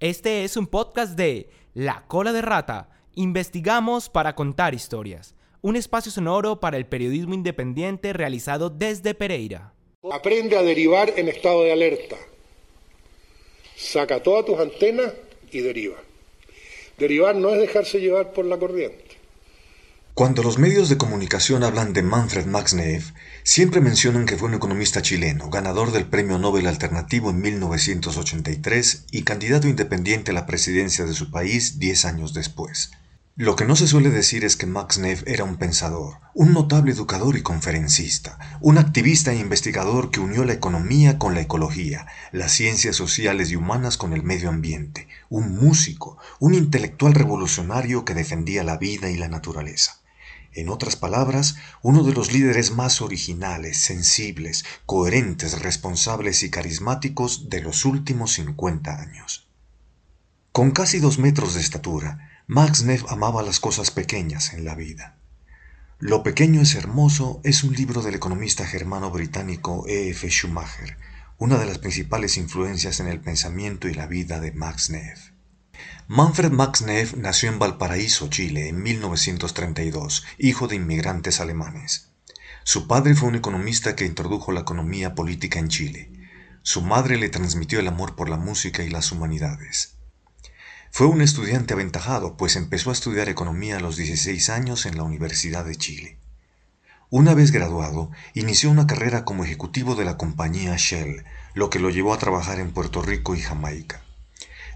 Este es un podcast de La Cola de Rata. Investigamos para contar historias. Un espacio sonoro para el periodismo independiente realizado desde Pereira. Aprende a derivar en estado de alerta. Saca todas tus antenas y deriva. Derivar no es dejarse llevar por la corriente. Cuando los medios de comunicación hablan de Manfred Max Neff, siempre mencionan que fue un economista chileno, ganador del Premio Nobel Alternativo en 1983 y candidato independiente a la presidencia de su país diez años después. Lo que no se suele decir es que Max Neff era un pensador, un notable educador y conferencista, un activista e investigador que unió la economía con la ecología, las ciencias sociales y humanas con el medio ambiente, un músico, un intelectual revolucionario que defendía la vida y la naturaleza. En otras palabras, uno de los líderes más originales, sensibles, coherentes, responsables y carismáticos de los últimos 50 años. Con casi dos metros de estatura, Max Neff amaba las cosas pequeñas en la vida. Lo pequeño es hermoso es un libro del economista germano-británico E. F. Schumacher, una de las principales influencias en el pensamiento y la vida de Max Neff. Manfred Max Neff nació en Valparaíso, Chile, en 1932, hijo de inmigrantes alemanes. Su padre fue un economista que introdujo la economía política en Chile. Su madre le transmitió el amor por la música y las humanidades. Fue un estudiante aventajado, pues empezó a estudiar economía a los 16 años en la Universidad de Chile. Una vez graduado, inició una carrera como ejecutivo de la compañía Shell, lo que lo llevó a trabajar en Puerto Rico y Jamaica.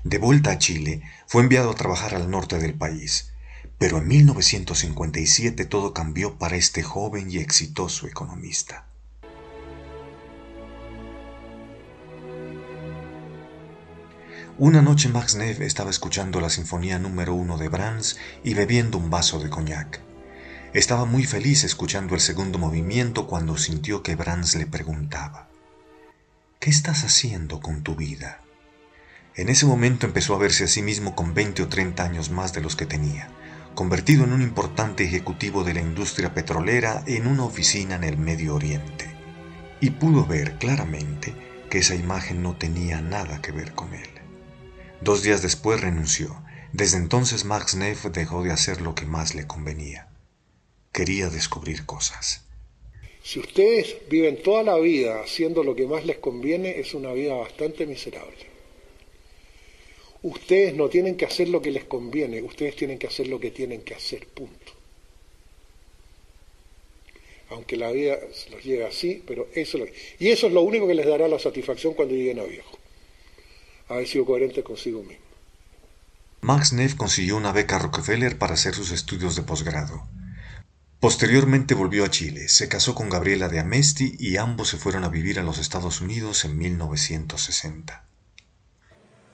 De vuelta a Chile, fue enviado a trabajar al norte del país, pero en 1957 todo cambió para este joven y exitoso economista. Una noche Max Neff estaba escuchando la Sinfonía número uno de Brahms y bebiendo un vaso de coñac. Estaba muy feliz escuchando el segundo movimiento cuando sintió que Brahms le preguntaba, ¿Qué estás haciendo con tu vida? En ese momento empezó a verse a sí mismo con 20 o 30 años más de los que tenía, convertido en un importante ejecutivo de la industria petrolera en una oficina en el Medio Oriente. Y pudo ver claramente que esa imagen no tenía nada que ver con él. Dos días después renunció. Desde entonces Max Neff dejó de hacer lo que más le convenía. Quería descubrir cosas. Si ustedes viven toda la vida haciendo lo que más les conviene, es una vida bastante miserable. Ustedes no tienen que hacer lo que les conviene, ustedes tienen que hacer lo que tienen que hacer, punto. Aunque la vida los lleve así, pero eso es lo Y eso es lo único que les dará la satisfacción cuando lleguen a viejo. Haber sido coherentes consigo mismo. Max Neff consiguió una beca Rockefeller para hacer sus estudios de posgrado. Posteriormente volvió a Chile, se casó con Gabriela de Amesti y ambos se fueron a vivir a los Estados Unidos en 1960.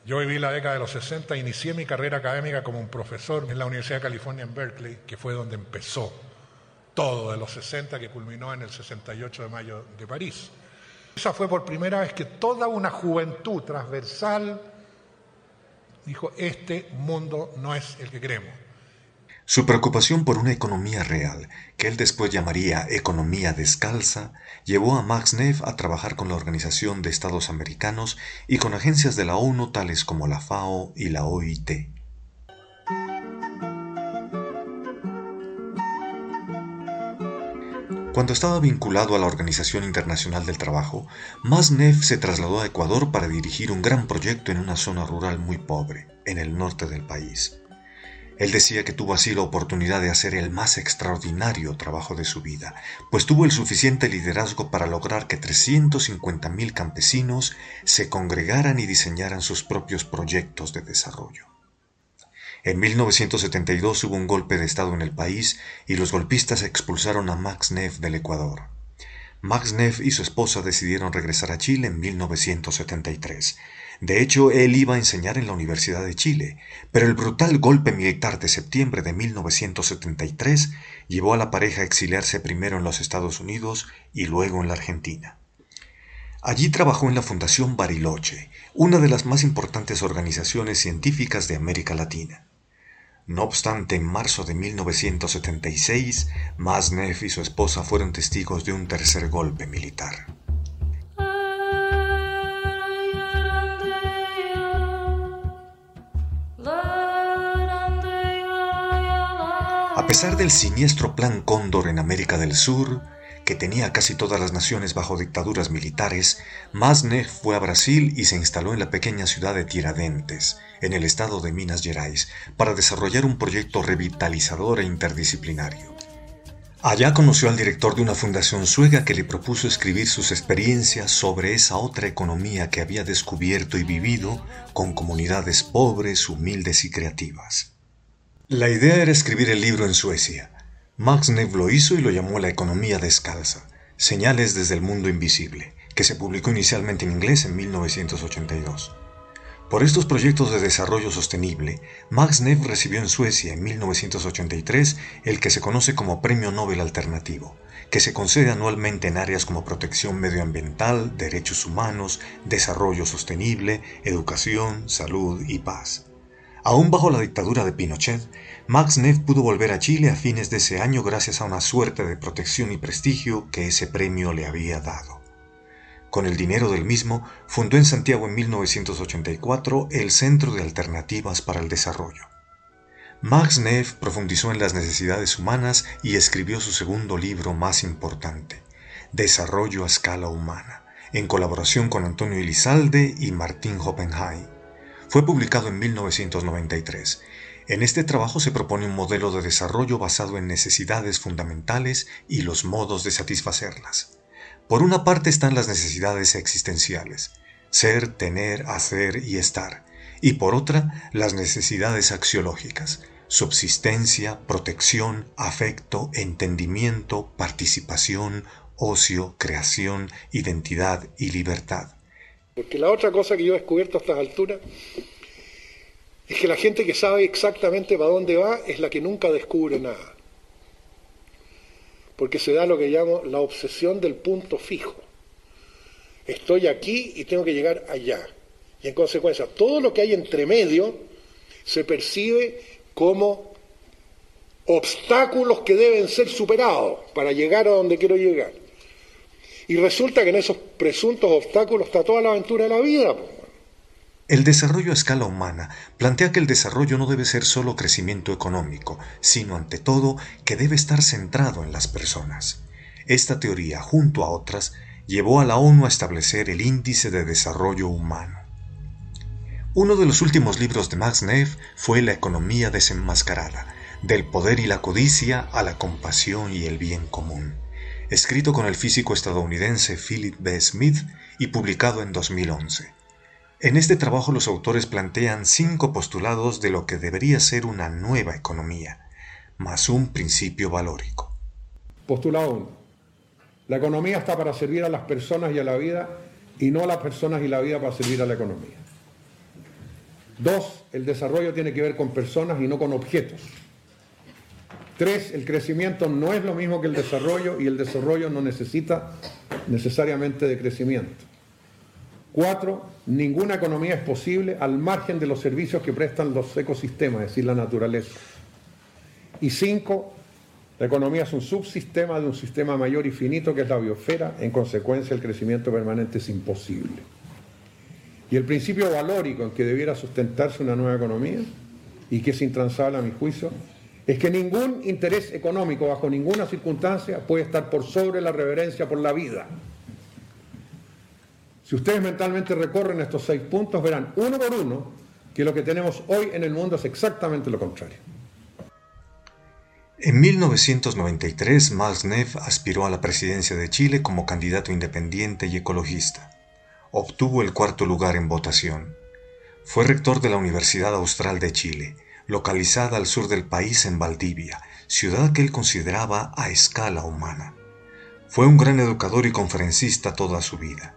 Yo viví la década de los 60, inicié mi carrera académica como un profesor en la Universidad de California en Berkeley, que fue donde empezó todo de los 60, que culminó en el 68 de mayo de París. Esa fue por primera vez que toda una juventud transversal dijo, este mundo no es el que queremos. Su preocupación por una economía real, que él después llamaría economía descalza, llevó a Max Neff a trabajar con la Organización de Estados Americanos y con agencias de la ONU tales como la FAO y la OIT. Cuando estaba vinculado a la Organización Internacional del Trabajo, Max Neff se trasladó a Ecuador para dirigir un gran proyecto en una zona rural muy pobre, en el norte del país. Él decía que tuvo así la oportunidad de hacer el más extraordinario trabajo de su vida, pues tuvo el suficiente liderazgo para lograr que 350.000 campesinos se congregaran y diseñaran sus propios proyectos de desarrollo. En 1972 hubo un golpe de Estado en el país y los golpistas expulsaron a Max Neff del Ecuador. Max Neff y su esposa decidieron regresar a Chile en 1973. De hecho, él iba a enseñar en la Universidad de Chile, pero el brutal golpe militar de septiembre de 1973 llevó a la pareja a exiliarse primero en los Estados Unidos y luego en la Argentina. Allí trabajó en la Fundación Bariloche, una de las más importantes organizaciones científicas de América Latina. No obstante, en marzo de 1976, Masneff y su esposa fueron testigos de un tercer golpe militar. A pesar del siniestro Plan Cóndor en América del Sur, que tenía casi todas las naciones bajo dictaduras militares, Masnev fue a Brasil y se instaló en la pequeña ciudad de Tiradentes, en el estado de Minas Gerais, para desarrollar un proyecto revitalizador e interdisciplinario. Allá conoció al director de una fundación sueca que le propuso escribir sus experiencias sobre esa otra economía que había descubierto y vivido con comunidades pobres, humildes y creativas. La idea era escribir el libro en Suecia. Max Neff lo hizo y lo llamó La economía descalza, señales desde el mundo invisible, que se publicó inicialmente en inglés en 1982. Por estos proyectos de desarrollo sostenible, Max Neff recibió en Suecia en 1983 el que se conoce como Premio Nobel Alternativo, que se concede anualmente en áreas como protección medioambiental, derechos humanos, desarrollo sostenible, educación, salud y paz. Aún bajo la dictadura de Pinochet, Max Neff pudo volver a Chile a fines de ese año gracias a una suerte de protección y prestigio que ese premio le había dado. Con el dinero del mismo, fundó en Santiago en 1984 el Centro de Alternativas para el Desarrollo. Max Neff profundizó en las necesidades humanas y escribió su segundo libro más importante, Desarrollo a escala humana, en colaboración con Antonio Elizalde y Martín Hoppenheim. Fue publicado en 1993. En este trabajo se propone un modelo de desarrollo basado en necesidades fundamentales y los modos de satisfacerlas. Por una parte están las necesidades existenciales, ser, tener, hacer y estar, y por otra las necesidades axiológicas, subsistencia, protección, afecto, entendimiento, participación, ocio, creación, identidad y libertad. Porque la otra cosa que yo he descubierto a estas alturas es que la gente que sabe exactamente para dónde va es la que nunca descubre nada. Porque se da lo que llamo la obsesión del punto fijo. Estoy aquí y tengo que llegar allá. Y en consecuencia, todo lo que hay entre medio se percibe como obstáculos que deben ser superados para llegar a donde quiero llegar. Y resulta que en esos presuntos obstáculos está toda la aventura de la vida. El desarrollo a escala humana plantea que el desarrollo no debe ser solo crecimiento económico, sino ante todo que debe estar centrado en las personas. Esta teoría, junto a otras, llevó a la ONU a establecer el Índice de Desarrollo Humano. Uno de los últimos libros de Max Neff fue La economía desenmascarada, del poder y la codicia a la compasión y el bien común escrito con el físico estadounidense Philip B. Smith y publicado en 2011. En este trabajo los autores plantean cinco postulados de lo que debería ser una nueva economía, más un principio valórico. Postulado 1. La economía está para servir a las personas y a la vida y no a las personas y la vida para servir a la economía. 2. El desarrollo tiene que ver con personas y no con objetos. Tres, el crecimiento no es lo mismo que el desarrollo y el desarrollo no necesita necesariamente de crecimiento. Cuatro, ninguna economía es posible al margen de los servicios que prestan los ecosistemas, es decir, la naturaleza. Y cinco, la economía es un subsistema de un sistema mayor y finito que es la biosfera, en consecuencia el crecimiento permanente es imposible. Y el principio valórico en que debiera sustentarse una nueva economía, y que es intransable a mi juicio, es que ningún interés económico bajo ninguna circunstancia puede estar por sobre la reverencia por la vida. Si ustedes mentalmente recorren estos seis puntos, verán uno por uno que lo que tenemos hoy en el mundo es exactamente lo contrario. En 1993, Max Neff aspiró a la presidencia de Chile como candidato independiente y ecologista. Obtuvo el cuarto lugar en votación. Fue rector de la Universidad Austral de Chile localizada al sur del país en Valdivia, ciudad que él consideraba a escala humana. Fue un gran educador y conferencista toda su vida.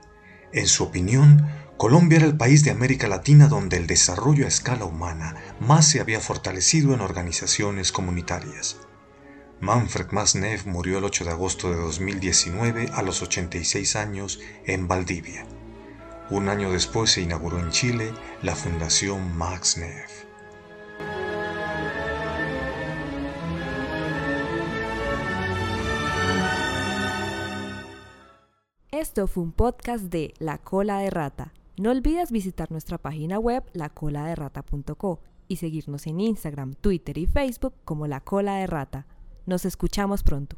En su opinión, Colombia era el país de América Latina donde el desarrollo a escala humana más se había fortalecido en organizaciones comunitarias. Manfred Masnev murió el 8 de agosto de 2019 a los 86 años en Valdivia. Un año después se inauguró en Chile la Fundación Max Neff. Esto fue un podcast de La Cola de Rata. No olvides visitar nuestra página web lacoladerrata.co y seguirnos en Instagram, Twitter y Facebook como La Cola de Rata. Nos escuchamos pronto.